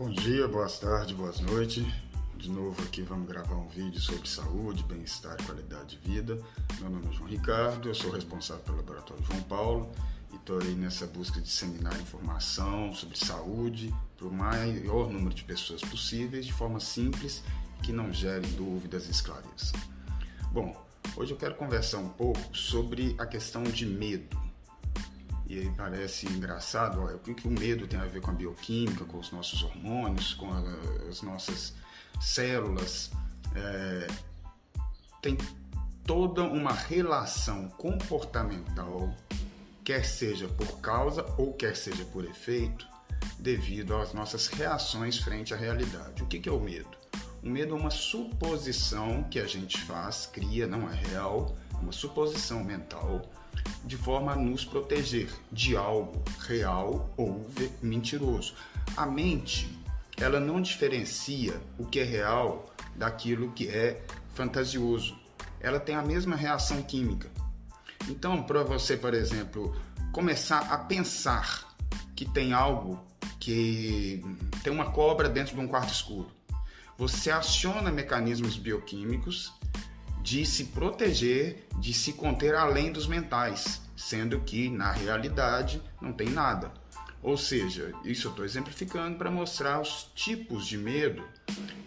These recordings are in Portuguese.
Bom dia, boas tardes, boas noites. De novo aqui vamos gravar um vídeo sobre saúde, bem-estar e qualidade de vida. Meu nome é João Ricardo, eu sou responsável pelo Laboratório João Paulo e estou aí nessa busca de disseminar informação sobre saúde para o maior número de pessoas possíveis de forma simples que não gere dúvidas e esclareça. Bom, hoje eu quero conversar um pouco sobre a questão de medo e aí parece engraçado, o que, o medo tem a ver com a bioquímica, com os nossos hormônios, com a, as nossas células. É, tem toda uma relação comportamental, quer seja por causa ou quer seja por efeito, devido às nossas reações frente à realidade. O que, é o medo? O medo é uma suposição que a gente faz, cria, não é real, uma suposição mental de forma a nos proteger de algo real ou mentiroso. A mente, ela não diferencia o que é real daquilo que é fantasioso. Ela tem a mesma reação química. Então, para você, por exemplo, começar a pensar que tem algo que tem uma cobra dentro de um quarto escuro, você aciona mecanismos bioquímicos de se proteger, de se conter além dos mentais, sendo que na realidade não tem nada. Ou seja, isso eu estou exemplificando para mostrar os tipos de medo,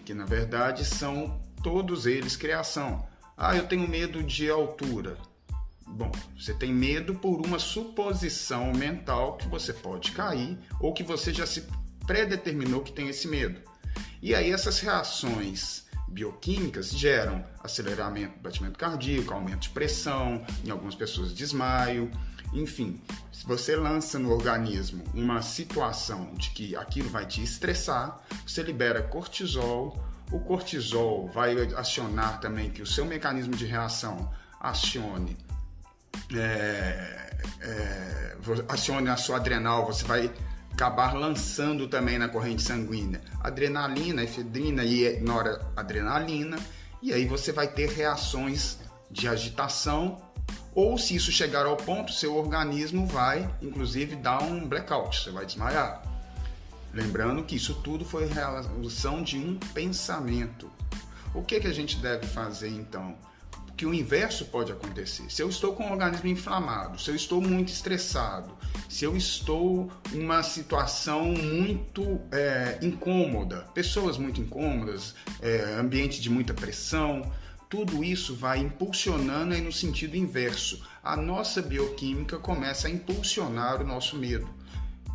que na verdade são todos eles criação. Ah, eu tenho medo de altura. Bom, você tem medo por uma suposição mental que você pode cair ou que você já se predeterminou que tem esse medo. E aí essas reações bioquímicas geram aceleramento do batimento cardíaco, aumento de pressão, em algumas pessoas desmaio, enfim. Se você lança no organismo uma situação de que aquilo vai te estressar, você libera cortisol, o cortisol vai acionar também que o seu mecanismo de reação acione é, é, acione a sua adrenal, você vai acabar lançando também na corrente sanguínea adrenalina, efedrina e noradrenalina, e aí você vai ter reações de agitação, ou se isso chegar ao ponto, seu organismo vai, inclusive, dar um blackout, você vai desmaiar. Lembrando que isso tudo foi realização de um pensamento. O que, que a gente deve fazer então? Que o inverso pode acontecer. Se eu estou com o organismo inflamado, se eu estou muito estressado, se eu estou em uma situação muito é, incômoda, pessoas muito incômodas, é, ambiente de muita pressão, tudo isso vai impulsionando aí no sentido inverso. A nossa bioquímica começa a impulsionar o nosso medo,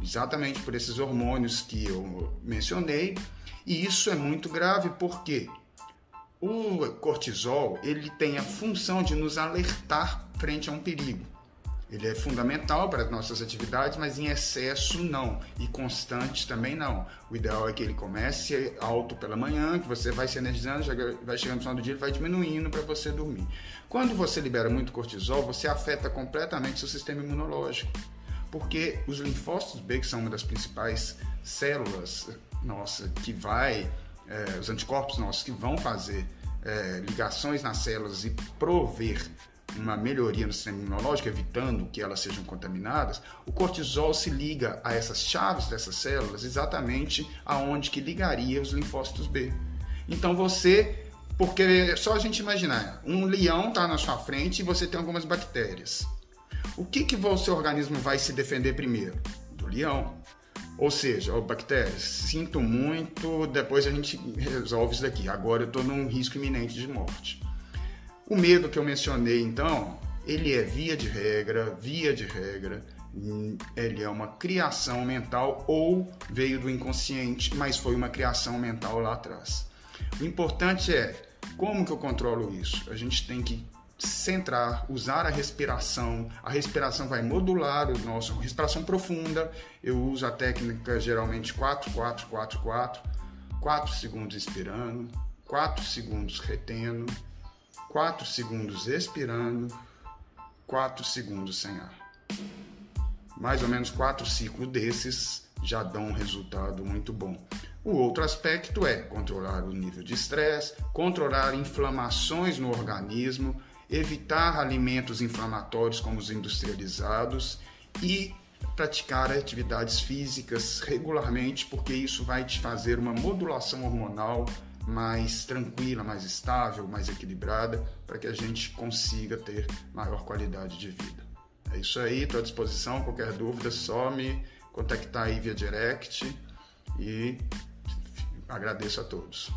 exatamente por esses hormônios que eu mencionei. E isso é muito grave porque o cortisol ele tem a função de nos alertar frente a um perigo. Ele é fundamental para as nossas atividades, mas em excesso não, e constante também não. O ideal é que ele comece alto pela manhã, que você vai se energizando, vai chegando no final do dia, ele vai diminuindo para você dormir. Quando você libera muito cortisol, você afeta completamente seu sistema imunológico, porque os linfócitos B, que são uma das principais células nossa, que vai é, os anticorpos nossos que vão fazer é, ligações nas células e prover uma melhoria no sistema imunológico, evitando que elas sejam contaminadas, o cortisol se liga a essas chaves dessas células exatamente aonde que ligaria os linfócitos B. Então você, porque é só a gente imaginar, um leão está na sua frente e você tem algumas bactérias. O que que o seu organismo vai se defender primeiro? Do leão. Ou seja, oh, bactérias, sinto muito, depois a gente resolve isso daqui. Agora eu estou num risco iminente de morte. O medo que eu mencionei, então, ele é via de regra, via de regra, ele é uma criação mental ou veio do inconsciente, mas foi uma criação mental lá atrás. O importante é como que eu controlo isso? A gente tem que centrar, usar a respiração. A respiração vai modular o nosso respiração profunda. Eu uso a técnica geralmente 4 4 4 4. 4 segundos inspirando, 4 segundos retendo, 4 segundos expirando, 4 segundos sem ar. Mais ou menos 4 ciclos desses já dão um resultado muito bom. O outro aspecto é controlar o nível de estresse, controlar inflamações no organismo, evitar alimentos inflamatórios como os industrializados e praticar atividades físicas regularmente, porque isso vai te fazer uma modulação hormonal mais tranquila, mais estável, mais equilibrada, para que a gente consiga ter maior qualidade de vida. É isso aí, estou à disposição. Qualquer dúvida, só me contactar aí via direct e agradeço a todos.